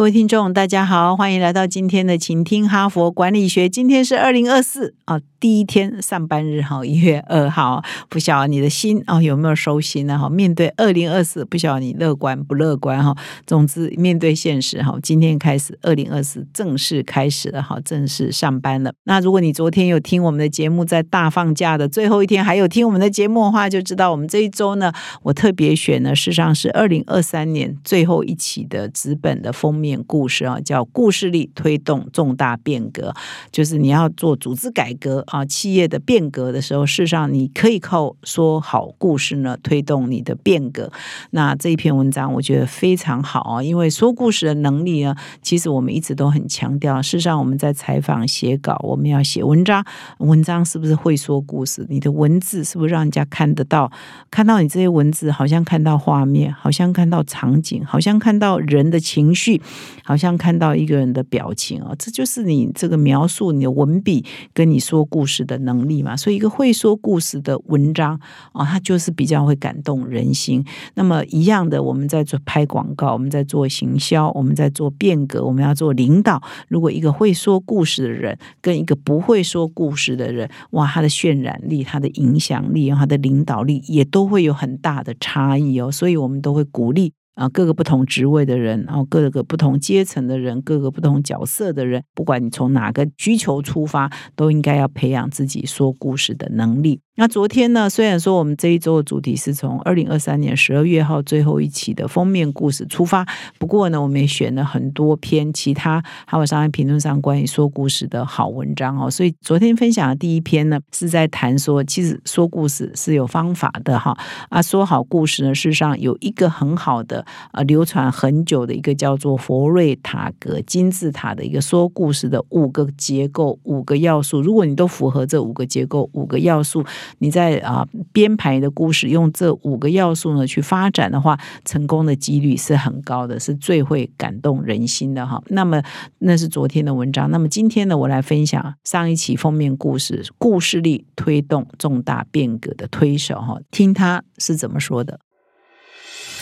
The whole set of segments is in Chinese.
各位听众，大家好，欢迎来到今天的请听哈佛管理学。今天是二零二四啊。第一天上班日哈，一月二号，不晓得你的心哦有没有收心呢？哈，面对二零二四，不晓得你乐观不乐观哈。总之，面对现实哈，今天开始二零二四正式开始了哈，正式上班了。那如果你昨天有听我们的节目，在大放假的最后一天，还有听我们的节目的话，就知道我们这一周呢，我特别选呢，事实上是二零二三年最后一期的纸本的封面故事啊，叫“故事力推动重大变革”，就是你要做组织改革。啊，企业的变革的时候，事实上你可以靠说好故事呢推动你的变革。那这一篇文章我觉得非常好啊，因为说故事的能力呢，其实我们一直都很强调。事实上，我们在采访、写稿，我们要写文章，文章是不是会说故事？你的文字是不是让人家看得到？看到你这些文字，好像看到画面，好像看到场景，好像看到人的情绪，好像看到一个人的表情啊！这就是你这个描述你的文笔跟你说故。事的能力嘛，所以一个会说故事的文章啊，它就是比较会感动人心。那么一样的，我们在做拍广告，我们在做行销，我们在做变革，我们要做领导。如果一个会说故事的人跟一个不会说故事的人，哇，他的渲染力、他的影响力、他的领导力也都会有很大的差异哦。所以我们都会鼓励。啊，各个不同职位的人，然后各个不同阶层的人，各个不同角色的人，不管你从哪个需求出发，都应该要培养自己说故事的能力。那昨天呢？虽然说我们这一周的主题是从二零二三年十二月号最后一期的封面故事出发，不过呢，我们也选了很多篇其他还有商业评论上关于说故事的好文章哦。所以昨天分享的第一篇呢，是在谈说，其实说故事是有方法的哈。啊，说好故事呢，事实上有一个很好的呃流传很久的一个叫做佛瑞塔格金字塔的一个说故事的五个结构、五个要素。如果你都符合这五个结构、五个要素，你在啊编排的故事用这五个要素呢去发展的话，成功的几率是很高的，是最会感动人心的哈。那么那是昨天的文章，那么今天呢，我来分享上一期封面故事，故事力推动重大变革的推手哈，听他是怎么说的。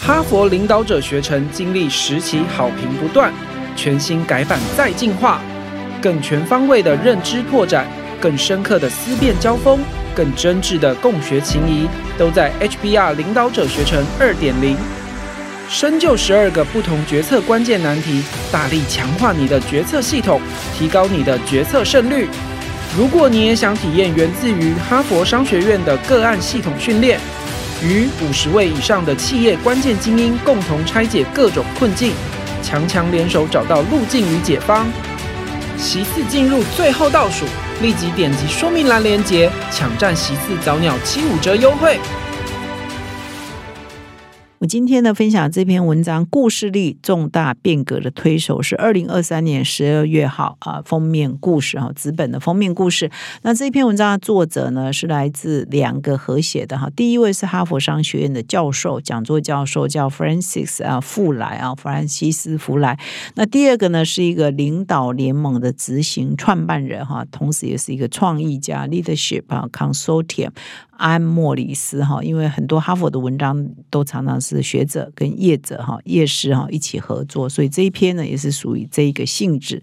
哈佛领导者学程经历十期好评不断，全新改版再进化，更全方位的认知拓展。更深刻的思辨交锋，更真挚的共学情谊，都在 HBR 领导者学程二点零。深究十二个不同决策关键难题，大力强化你的决策系统，提高你的决策胜率。如果你也想体验源自于哈佛商学院的个案系统训练，与五十位以上的企业关键精英共同拆解各种困境，强强联手找到路径与解方。席次进入最后倒数。立即点击说明栏链接，抢占席次早鸟七五折优惠。我今天呢分享这篇文章，故事力重大变革的推手是二零二三年十二月号啊封面故事哈纸本的封面故事。那这篇文章的作者呢是来自两个合写的哈，第一位是哈佛商学院的教授讲座教授叫 Francis 啊富莱啊弗兰西斯弗莱。那第二个呢是一个领导联盟的执行创办人哈，同时也是一个创意家 Leadership 啊 Consortium。安莫里斯哈，因为很多哈佛的文章都常常是是学者跟业者哈、业师哈一起合作，所以这一篇呢也是属于这一个性质。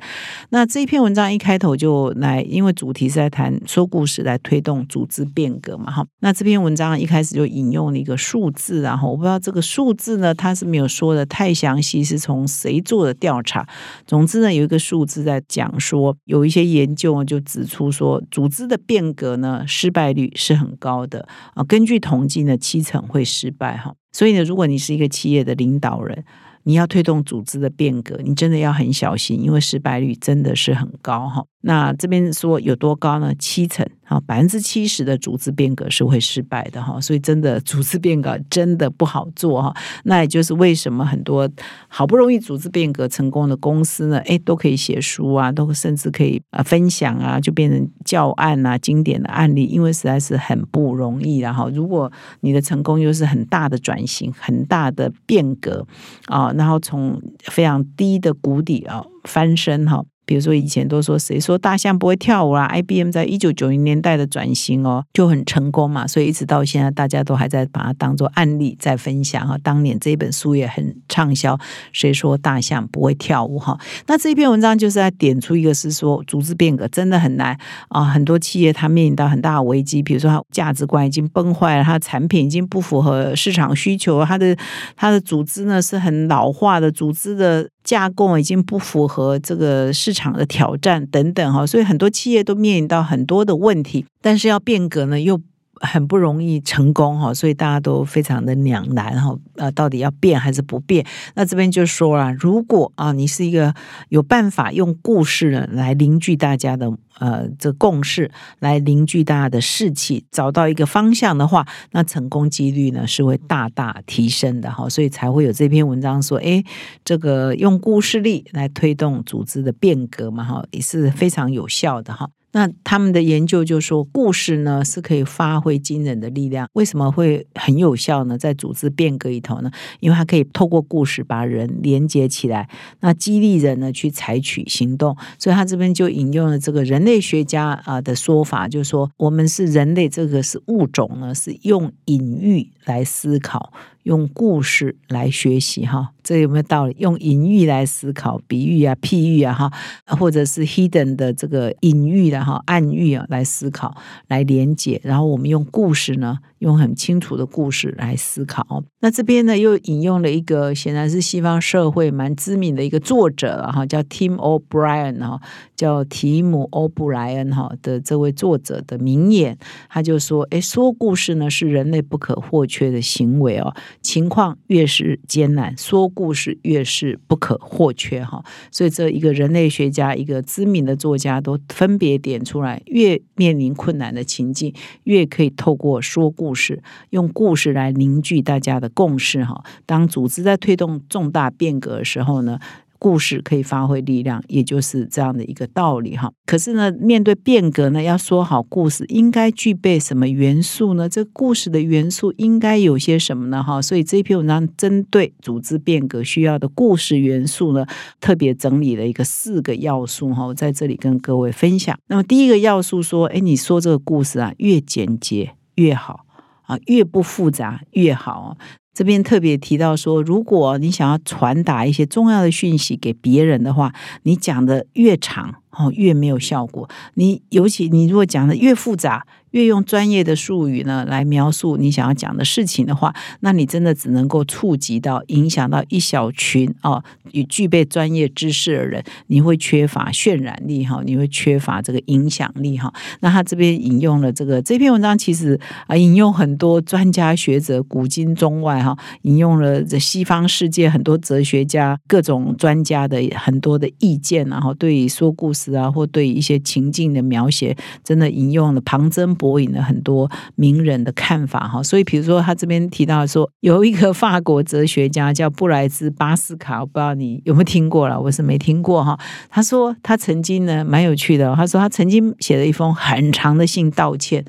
那这一篇文章一开头就来，因为主题是在谈说故事来推动组织变革嘛哈。那这篇文章一开始就引用了一个数字，然后我不知道这个数字呢，它是没有说的太详细，是从谁做的调查。总之呢，有一个数字在讲说，有一些研究就指出说，组织的变革呢失败率是很高。的啊，根据统计呢，七成会失败哈。所以呢，如果你是一个企业的领导人，你要推动组织的变革，你真的要很小心，因为失败率真的是很高哈。那这边说有多高呢？七成啊，百分之七十的组织变革是会失败的哈，所以真的组织变革真的不好做哈。那也就是为什么很多好不容易组织变革成功的公司呢，哎，都可以写书啊，都甚至可以啊分享啊，就变成教案啊，经典的案例，因为实在是很不容易然后，如果你的成功又是很大的转型、很大的变革啊，然后从非常低的谷底啊翻身哈。比如说以前都说谁说大象不会跳舞啦？IBM 在一九九零年代的转型哦就很成功嘛，所以一直到现在大家都还在把它当做案例在分享哈。当年这本书也很畅销，谁说大象不会跳舞哈？那这篇文章就是在点出一个是说组织变革真的很难啊，很多企业它面临到很大的危机，比如说它价值观已经崩坏了，它的产品已经不符合市场需求，它的它的组织呢是很老化的组织的。架构已经不符合这个市场的挑战等等哈，所以很多企业都面临到很多的问题，但是要变革呢又很不容易成功哈，所以大家都非常的两难哈，呃，到底要变还是不变？那这边就说了，如果啊你是一个有办法用故事呢来凝聚大家的。呃，这共识来凝聚大家的士气，找到一个方向的话，那成功几率呢是会大大提升的哈，所以才会有这篇文章说，哎，这个用故事力来推动组织的变革嘛哈，也是非常有效的哈。那他们的研究就说，故事呢是可以发挥惊人的力量。为什么会很有效呢？在组织变革里头呢，因为它可以透过故事把人连接起来，那激励人呢去采取行动。所以他这边就引用了这个人类学家啊的说法，就是说我们是人类，这个是物种呢，是用隐喻来思考。用故事来学习哈，这有没有道理？用隐喻来思考，比喻啊、譬喻啊哈，或者是 hidden 的这个隐喻的哈、暗喻啊来思考、来连接，然后我们用故事呢。用很清楚的故事来思考。那这边呢，又引用了一个显然是西方社会蛮知名的一个作者哈，叫 Tim O'Brien 哈，叫提姆·欧布莱恩哈的这位作者的名言，他就说：“哎，说故事呢是人类不可或缺的行为哦。情况越是艰难，说故事越是不可或缺哈。所以这一个人类学家，一个知名的作家都分别点出来，越面临困难的情境，越可以透过说故。”事用故事来凝聚大家的共识哈。当组织在推动重大变革的时候呢，故事可以发挥力量，也就是这样的一个道理哈。可是呢，面对变革呢，要说好故事，应该具备什么元素呢？这故事的元素应该有些什么呢？哈，所以这篇文章针对组织变革需要的故事元素呢，特别整理了一个四个要素哈，我在这里跟各位分享。那么第一个要素说，哎，你说这个故事啊，越简洁越好。啊，越不复杂越好。这边特别提到说，如果你想要传达一些重要的讯息给别人的话，你讲的越长哦，越没有效果。你尤其你如果讲的越复杂。越用专业的术语呢来描述你想要讲的事情的话，那你真的只能够触及到、影响到一小群哦，与具备专业知识的人，你会缺乏渲染力哈，你会缺乏这个影响力哈。那他这边引用了这个这篇文章，其实啊，引用很多专家学者古今中外哈，引用了这西方世界很多哲学家、各种专家的很多的意见，然后对于说故事啊，或对一些情境的描写，真的引用了旁征博。博引了很多名人的看法哈，所以比如说他这边提到说，有一个法国哲学家叫布莱兹巴斯卡，我不知道你有没有听过了，我是没听过哈。他说他曾经呢蛮有趣的，他说他曾经写了一封很长的信道歉，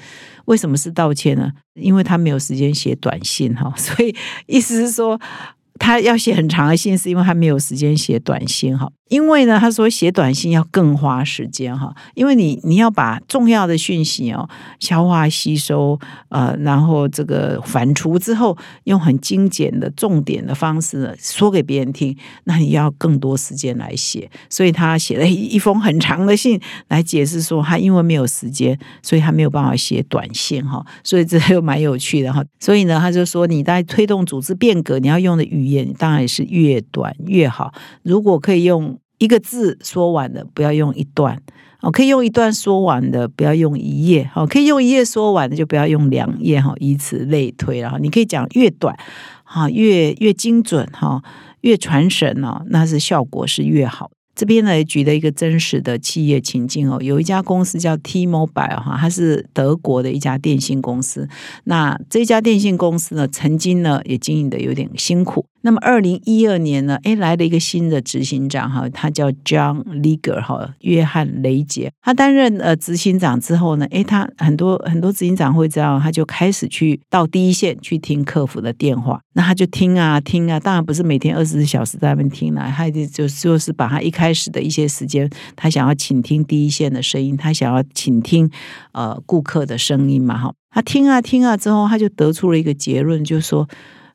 为什么是道歉呢？因为他没有时间写短信哈，所以意思是说他要写很长的信，是因为他没有时间写短信哈。因为呢，他说写短信要更花时间哈，因为你你要把重要的讯息哦消化吸收呃，然后这个反刍之后，用很精简的重点的方式说给别人听，那你要更多时间来写，所以他写了一封很长的信来解释说，他因为没有时间，所以他没有办法写短信哈，所以这又蛮有趣的哈，所以呢，他就说你在推动组织变革，你要用的语言当然是越短越好，如果可以用。一个字说完的，不要用一段哦，可以用一段说完的，不要用一页哦，可以用一页说完的，就不要用两页哈，以此类推然后你可以讲越短哈，越越精准哈，越传神哦，那是效果是越好。这边呢举了一个真实的企业情境哦，有一家公司叫 T-Mobile 哈，它是德国的一家电信公司。那这家电信公司呢，曾经呢也经营的有点辛苦。那么二零一二年呢，哎来了一个新的执行长哈，他叫 John Leger 哈，约翰雷杰。他担任呃执行长之后呢，哎他很多很多执行长会这样，他就开始去到第一线去听客服的电话。那他就听啊听啊，当然不是每天二十四小时在那边听了，他就就就是把他一开始的一些时间，他想要倾听第一线的声音，他想要倾听呃顾客的声音嘛哈。他听啊听啊之后，他就得出了一个结论，就是说。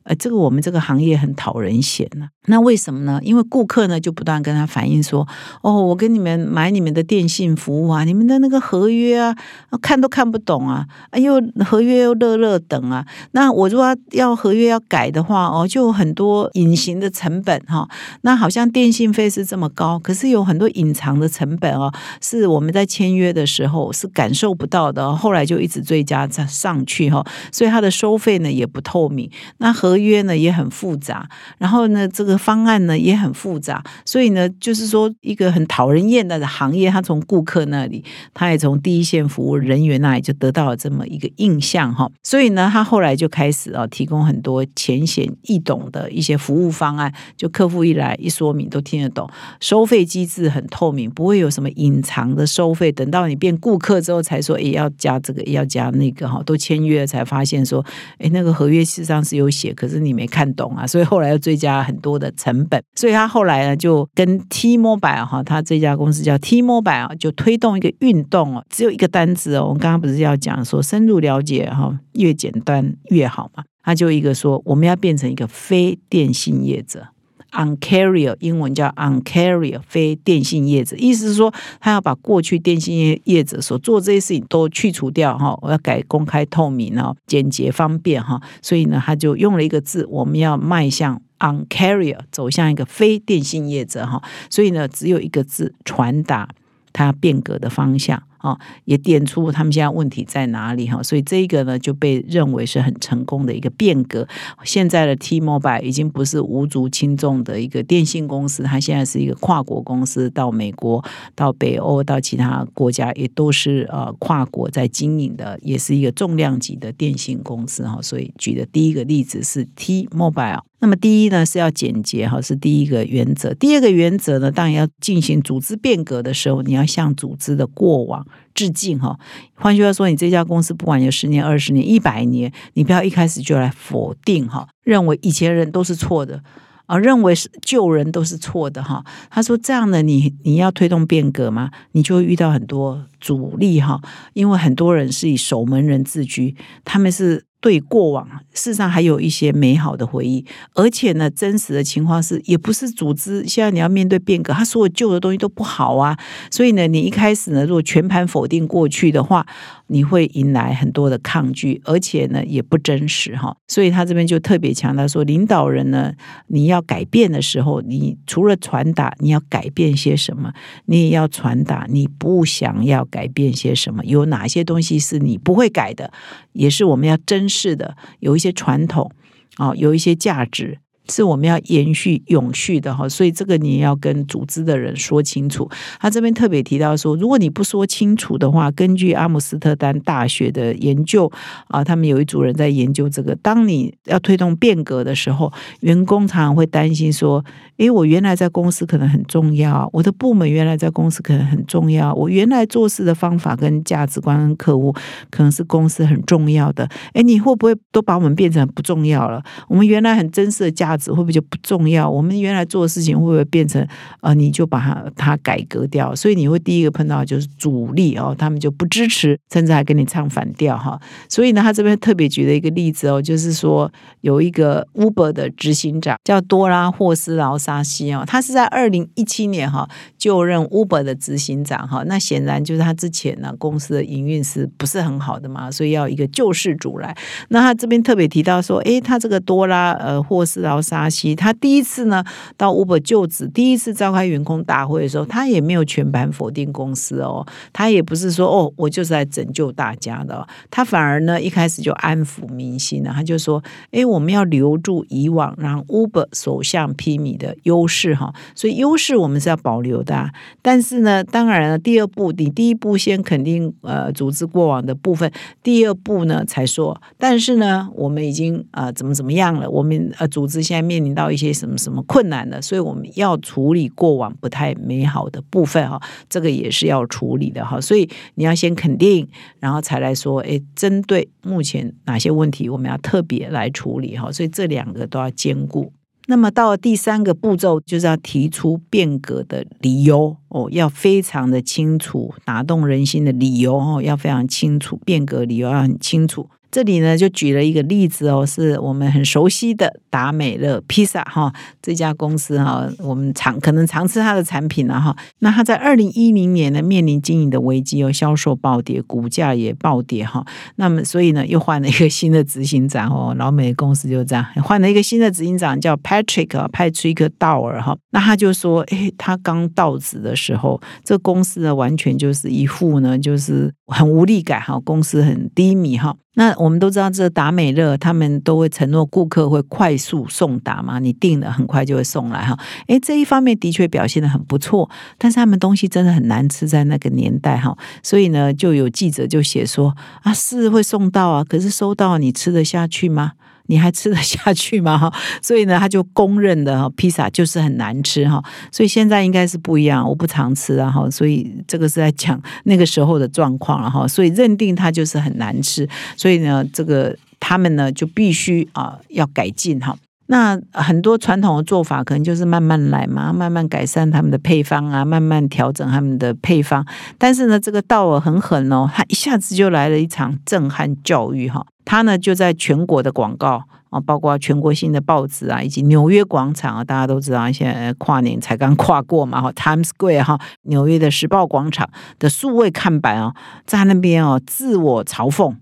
呃，这个我们这个行业很讨人嫌呐。那为什么呢？因为顾客呢就不断跟他反映说：“哦，我跟你们买你们的电信服务啊，你们的那个合约啊，看都看不懂啊，哎呦，合约又热热等啊。那我如果要合约要改的话，哦，就很多隐形的成本哈。那好像电信费是这么高，可是有很多隐藏的成本哦，是我们在签约的时候是感受不到的，后来就一直追加上上去哈。所以它的收费呢也不透明。那合合约呢也很复杂，然后呢这个方案呢也很复杂，所以呢就是说一个很讨人厌的行业，他从顾客那里，他也从第一线服务人员那里就得到了这么一个印象哈，所以呢他后来就开始啊提供很多浅显易懂的一些服务方案，就客户一来一说明都听得懂，收费机制很透明，不会有什么隐藏的收费，等到你变顾客之后才说也要加这个要加那个哈，都签约才发现说，哎那个合约事实上是有写。可是你没看懂啊，所以后来又追加很多的成本，所以他后来呢就跟 T-Mobile 哈，他这家公司叫 T-Mobile 啊，就推动一个运动哦，只有一个单子哦。我们刚刚不是要讲说深入了解哈，越简单越好嘛？他就一个说，我们要变成一个非电信业者。On carrier，英文叫 on carrier，非电信业者，意思是说，他要把过去电信业业者所做这些事情都去除掉哈，我要改公开透明哦，简洁方便哈，所以呢，他就用了一个字，我们要迈向 on carrier，走向一个非电信业者哈，所以呢，只有一个字，传达它变革的方向。哦，也点出他们现在问题在哪里哈，所以这一个呢就被认为是很成功的一个变革。现在的 T-Mobile 已经不是无足轻重的一个电信公司，它现在是一个跨国公司，到美国、到北欧、到其他国家也都是呃跨国在经营的，也是一个重量级的电信公司哈。所以举的第一个例子是 T-Mobile。那么第一呢是要简洁哈，是第一个原则。第二个原则呢，当然要进行组织变革的时候，你要向组织的过往致敬哈。换句话说，你这家公司不管有十年、二十年、一百年，你不要一开始就来否定哈，认为以前人都是错的啊，认为是旧人都是错的哈。他说这样的你你要推动变革吗？你就会遇到很多阻力哈，因为很多人是以守门人自居，他们是。对过往，事实上还有一些美好的回忆，而且呢，真实的情况是，也不是组织现在你要面对变革，它所有旧的东西都不好啊。所以呢，你一开始呢，如果全盘否定过去的话，你会迎来很多的抗拒，而且呢，也不真实哈。所以他这边就特别强调说，领导人呢，你要改变的时候，你除了传达你要改变些什么，你也要传达你不想要改变些什么，有哪些东西是你不会改的，也是我们要真。是的，有一些传统啊，有一些价值。是我们要延续永续的哈，所以这个你要跟组织的人说清楚。他这边特别提到说，如果你不说清楚的话，根据阿姆斯特丹大学的研究啊，他们有一组人在研究这个。当你要推动变革的时候，员工常常会担心说：“诶，我原来在公司可能很重要，我的部门原来在公司可能很重要，我原来做事的方法跟价值观跟客户可能是公司很重要的。诶，你会不会都把我们变成不重要了？我们原来很真实的价。”会不会就不重要？我们原来做的事情会不会变成呃，你就把它它改革掉？所以你会第一个碰到就是阻力哦，他们就不支持，甚至还跟你唱反调哈。所以呢，他这边特别举了一个例子哦，就是说有一个 Uber 的执行长叫多拉霍斯劳沙西哦，他是在二零一七年哈就任 Uber 的执行长哈。那显然就是他之前呢公司的营运是不是很好的嘛，所以要一个救世主来。那他这边特别提到说，诶，他这个多拉呃霍斯劳沙西。他第一次呢到 Uber 就职，第一次召开员工大会的时候，他也没有全盘否定公司哦，他也不是说哦我就是来拯救大家的，他反而呢一开始就安抚民心了，他就说，哎，我们要留住以往让 Uber 所向披靡的优势哈，所以优势我们是要保留的，但是呢，当然了，第二步你第一步先肯定呃组织过往的部分，第二步呢才说，但是呢，我们已经呃怎么怎么样了，我们呃组织现在面临到一些什么什么困难了，所以我们要处理过往不太美好的部分哈，这个也是要处理的哈，所以你要先肯定，然后才来说，哎，针对目前哪些问题我们要特别来处理哈，所以这两个都要兼顾。那么到了第三个步骤，就是要提出变革的理由哦，要非常的清楚，打动人心的理由哦，要非常清楚，变革理由要很清楚。这里呢，就举了一个例子哦，是我们很熟悉的达美乐披萨哈，这家公司哈，我们常可能常吃它的产品了哈。那它在二零一零年呢，面临经营的危机哦，销售暴跌，股价也暴跌哈。那么所以呢，又换了一个新的执行长哦，老美公司就这样换了一个新的执行长，叫 Patrick 派出一个道尔哈。那他就说，哎，他刚到职的时候，这公司呢，完全就是一副呢，就是很无力感哈，公司很低迷哈。那我们都知道，这达美乐他们都会承诺顾客会快速送达嘛，你订了很快就会送来哈。诶，这一方面的确表现的很不错，但是他们东西真的很难吃，在那个年代哈，所以呢，就有记者就写说啊，是会送到啊，可是收到你吃得下去吗？你还吃得下去吗？哈，所以呢，他就公认的哈，披萨就是很难吃哈。所以现在应该是不一样，我不常吃啊哈。所以这个是在讲那个时候的状况了哈。所以认定它就是很难吃，所以呢，这个他们呢就必须啊要改进哈。那很多传统的做法可能就是慢慢来嘛，慢慢改善他们的配方啊，慢慢调整他们的配方。但是呢，这个道尔很狠哦，他一下子就来了一场震撼教育哈。他呢就在全国的广告啊，包括全国性的报纸啊，以及纽约广场啊，大家都知道，现在跨年才刚跨过嘛，哈，Times Square 哈，纽约的时报广场的数位看板啊，在那边哦，自我嘲讽。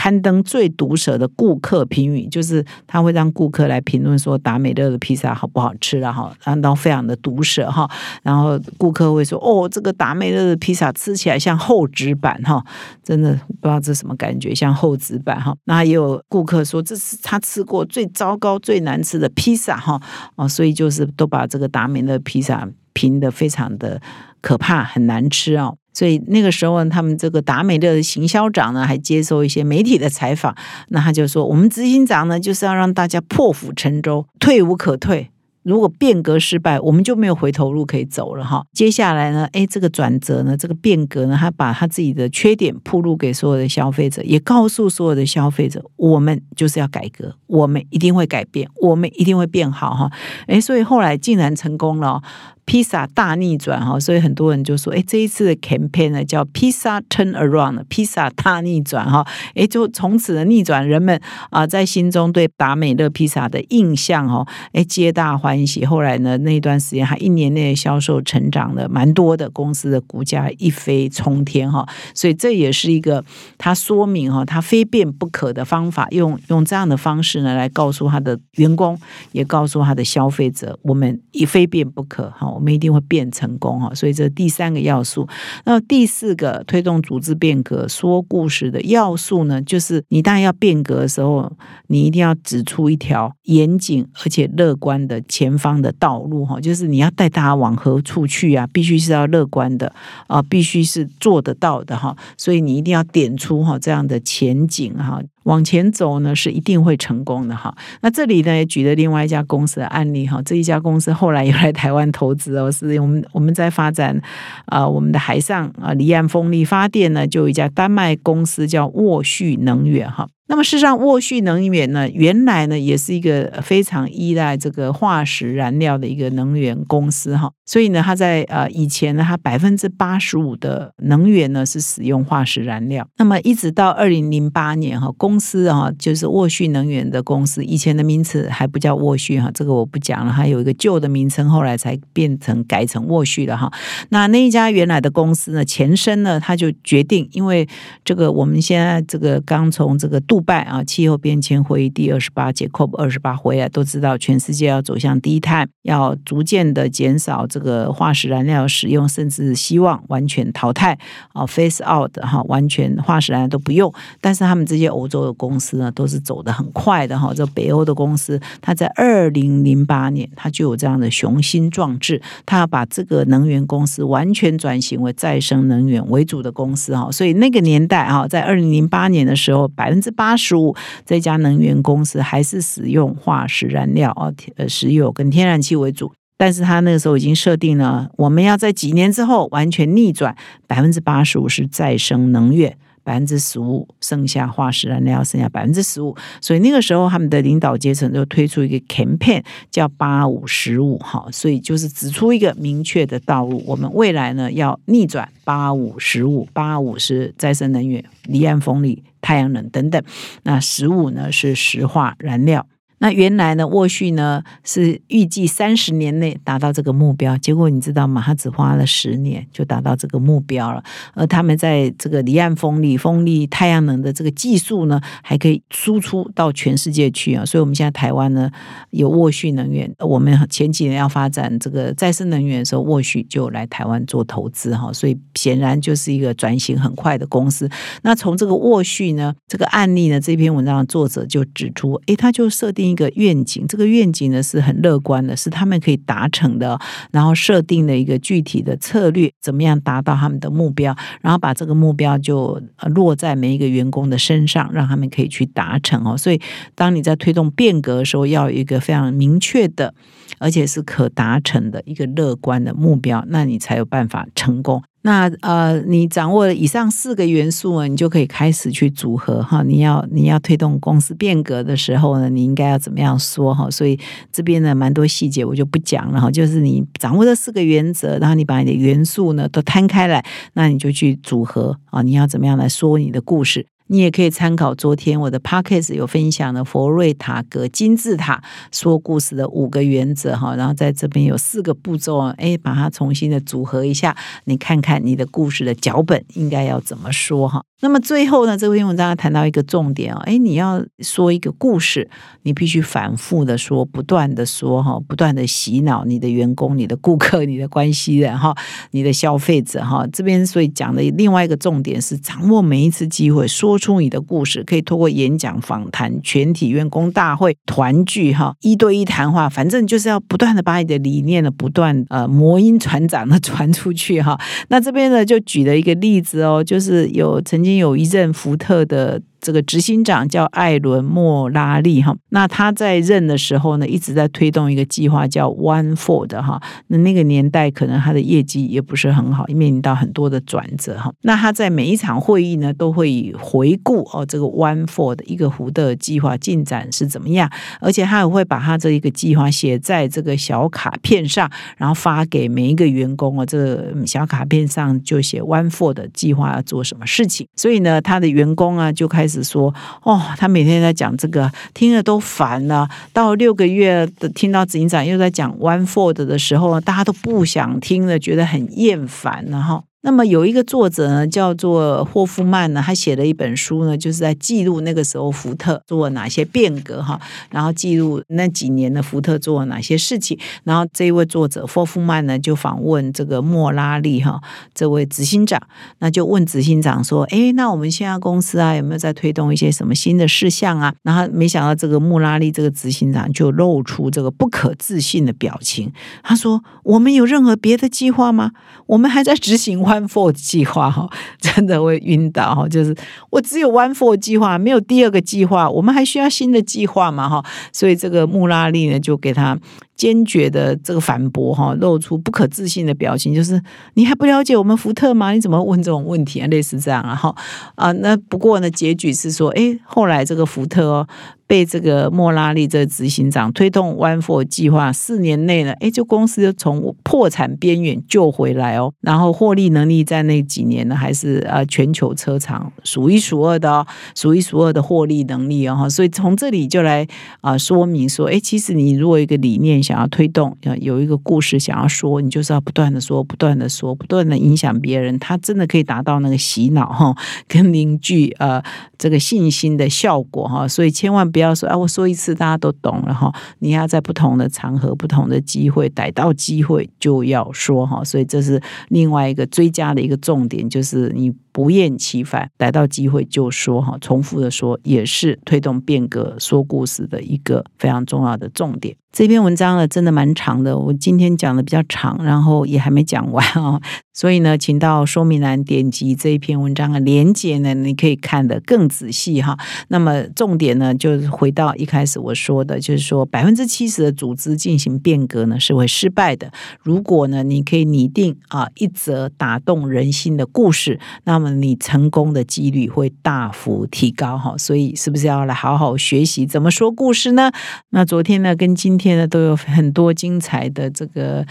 刊登最毒舌的顾客评语，就是他会让顾客来评论说达美乐的披萨好不好吃了哈，然后非常的毒舌哈，然后顾客会说哦，这个达美乐的披萨吃起来像厚纸板哈，真的不知道这什么感觉，像厚纸板哈。那也有顾客说这是他吃过最糟糕、最难吃的披萨哈，哦，所以就是都把这个达美乐披萨评的非常的可怕，很难吃哦。所以那个时候，他们这个达美乐的行销长呢，还接受一些媒体的采访。那他就说：“我们执行长呢，就是要让大家破釜沉舟，退无可退。如果变革失败，我们就没有回头路可以走了哈。接下来呢，哎，这个转折呢，这个变革呢，他把他自己的缺点铺路给所有的消费者，也告诉所有的消费者，我们就是要改革，我们一定会改变，我们一定会变好哈。哎，所以后来竟然成功了。”披萨大逆转哈，所以很多人就说，哎，这一次的 campaign 呢叫披萨 turn around，披萨大逆转哈，哎，就从此的逆转，人们啊在心中对达美乐披萨的印象哦，哎，皆大欢喜。后来呢，那段时间他一年内销售成长了蛮多的，公司的股价一飞冲天哈，所以这也是一个他说明哈，他非变不可的方法，用用这样的方式呢来告诉他的员工，也告诉他的消费者，我们一非变不可哈。我们一定会变成功哈，所以这第三个要素。那第四个推动组织变革、说故事的要素呢，就是你当然要变革的时候，你一定要指出一条严谨而且乐观的前方的道路哈，就是你要带大家往何处去啊？必须是要乐观的啊，必须是做得到的哈。所以你一定要点出哈这样的前景哈。往前走呢，是一定会成功的哈。那这里呢也举了另外一家公司的案例哈。这一家公司后来又来台湾投资哦，是我们我们在发展啊，我们的海上啊离岸风力发电呢，就有一家丹麦公司叫沃旭能源哈。那么，事实上，沃旭能源呢，原来呢也是一个非常依赖这个化石燃料的一个能源公司哈。所以呢，它在呃以前呢，它百分之八十五的能源呢是使用化石燃料。那么，一直到二零零八年哈，公司哈就是沃旭能源的公司，以前的名词还不叫沃旭哈，这个我不讲了，它有一个旧的名称，后来才变成改成沃旭的哈。那那一家原来的公司呢，前身呢，他就决定，因为这个我们现在这个刚从这个杜拜啊气候变迁会议第二十八届 COP 二十八回来，都知道全世界要走向低碳，要逐渐的减少这个化石燃料使用，甚至希望完全淘汰啊 face out 哈，完全化石燃料都不用。但是他们这些欧洲的公司呢，都是走得很快的哈。这北欧的公司，它在二零零八年，它就有这样的雄心壮志，它要把这个能源公司完全转型为再生能源为主的公司哈。所以那个年代哈，在二零零八年的时候，百分之八十五这家能源公司还是使用化石燃料啊，呃，石油跟天然气为主。但是他那个时候已经设定了，我们要在几年之后完全逆转，百分之八十五是再生能源。百分之十五，剩下化石燃料剩下百分之十五，所以那个时候他们的领导阶层就推出一个 campaign，叫八五十五，哈，所以就是指出一个明确的道路，我们未来呢要逆转八五十五，八五是再生能源、离岸风力、太阳能等等，那十五呢是石化燃料。那原来呢，沃旭呢是预计三十年内达到这个目标，结果你知道吗？他只花了十年就达到这个目标了。而他们在这个离岸风力、风力、太阳能的这个技术呢，还可以输出到全世界去啊。所以，我们现在台湾呢有沃旭能源，我们前几年要发展这个再生能源的时候，沃旭就来台湾做投资哈。所以，显然就是一个转型很快的公司。那从这个沃旭呢这个案例呢，这篇文章的作者就指出，诶，他就设定。一个愿景，这个愿景呢是很乐观的，是他们可以达成的。然后设定了一个具体的策略，怎么样达到他们的目标，然后把这个目标就落在每一个员工的身上，让他们可以去达成哦。所以，当你在推动变革的时候，要有一个非常明确的，而且是可达成的一个乐观的目标，那你才有办法成功。那呃，你掌握了以上四个元素呢，你就可以开始去组合哈。你要你要推动公司变革的时候呢，你应该要怎么样说哈？所以这边呢，蛮多细节我就不讲了哈。就是你掌握这四个原则，然后你把你的元素呢都摊开来，那你就去组合啊。你要怎么样来说你的故事？你也可以参考昨天我的 podcast 有分享的佛瑞塔格金字塔说故事的五个原则哈，然后在这边有四个步骤啊，哎，把它重新的组合一下，你看看你的故事的脚本应该要怎么说哈。那么最后呢，这篇文章谈到一个重点哦，哎，你要说一个故事，你必须反复的说，不断的说哈，不断的洗脑你的员工、你的顾客、你的关系人哈、你的消费者哈。这边所以讲的另外一个重点是，掌握每一次机会说出你的故事，可以通过演讲、访谈、全体员工大会、团聚哈、一对一谈话，反正就是要不断的把你的理念呢，不断呃魔音传长的传出去哈。那这边呢，就举了一个例子哦，就是有曾经。有一任福特的。这个执行长叫艾伦莫拉利哈，那他在任的时候呢，一直在推动一个计划叫 One Ford 哈。那那个年代可能他的业绩也不是很好，面临到很多的转折哈。那他在每一场会议呢，都会回顾哦这个 One Ford 一个湖的计划进展是怎么样，而且他也会把他这一个计划写在这个小卡片上，然后发给每一个员工哦。这小卡片上就写 One Ford 计划要做什么事情，所以呢，他的员工啊就开始。只说哦，他每天在讲这个，听了都烦了。到六个月的听到执行长又在讲 One Ford 的时候，大家都不想听了，觉得很厌烦，了哈。那么有一个作者呢，叫做霍夫曼呢，他写了一本书呢，就是在记录那个时候福特做了哪些变革哈，然后记录那几年的福特做了哪些事情。然后这一位作者霍夫曼呢，就访问这个莫拉利哈这位执行长，那就问执行长说：“哎，那我们现在公司啊，有没有在推动一些什么新的事项啊？”然后没想到这个莫拉利这个执行长就露出这个不可置信的表情，他说：“我们有任何别的计划吗？我们还在执行。” One Four 计划哈，真的会晕倒哈！就是我只有 One Four 计划，没有第二个计划，我们还需要新的计划嘛哈？所以这个穆拉利呢，就给他坚决的这个反驳哈，露出不可置信的表情，就是你还不了解我们福特吗？你怎么问这种问题啊？类似这样啊哈啊！那不过呢，结局是说，哎，后来这个福特哦。被这个莫拉利这执行长推动 One For 计划，四年内呢，哎，就公司就从破产边缘救回来哦，然后获利能力在那几年呢，还是呃全球车厂数一数二的哦，数一数二的获利能力哦，所以从这里就来啊说明说，哎，其实你如果一个理念想要推动，有一个故事想要说，你就是要不断的说，不断的说，不断的影响别人，他真的可以达到那个洗脑哈，跟凝聚呃这个信心的效果哈，所以千万不要不要说啊，我说一次大家都懂了哈，你要在不同的场合、不同的机会逮到机会就要说哈，所以这是另外一个追加的一个重点，就是你。不厌其烦，逮到机会就说哈，重复的说也是推动变革、说故事的一个非常重要的重点。这篇文章呢，真的蛮长的，我今天讲的比较长，然后也还没讲完哦。所以呢，请到说明栏点击这一篇文章的连接呢，你可以看得更仔细哈。那么重点呢，就是回到一开始我说的，就是说百分之七十的组织进行变革呢是会失败的。如果呢，你可以拟定啊一则打动人心的故事，那么你成功的几率会大幅提高哈。所以是不是要来好好学习怎么说故事呢？那昨天呢，跟今天呢都有很多精彩的这个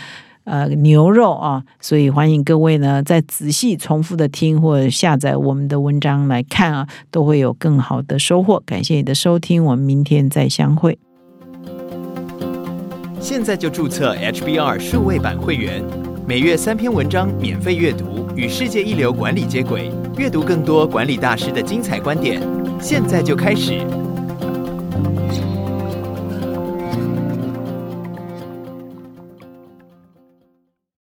呃牛肉啊，所以欢迎各位呢再仔细重复的听或者下载我们的文章来看啊，都会有更好的收获。感谢你的收听，我们明天再相会。现在就注册 HBR 数位版会员，每月三篇文章免费阅读，与世界一流管理接轨，阅读更多管理大师的精彩观点。现在就开始。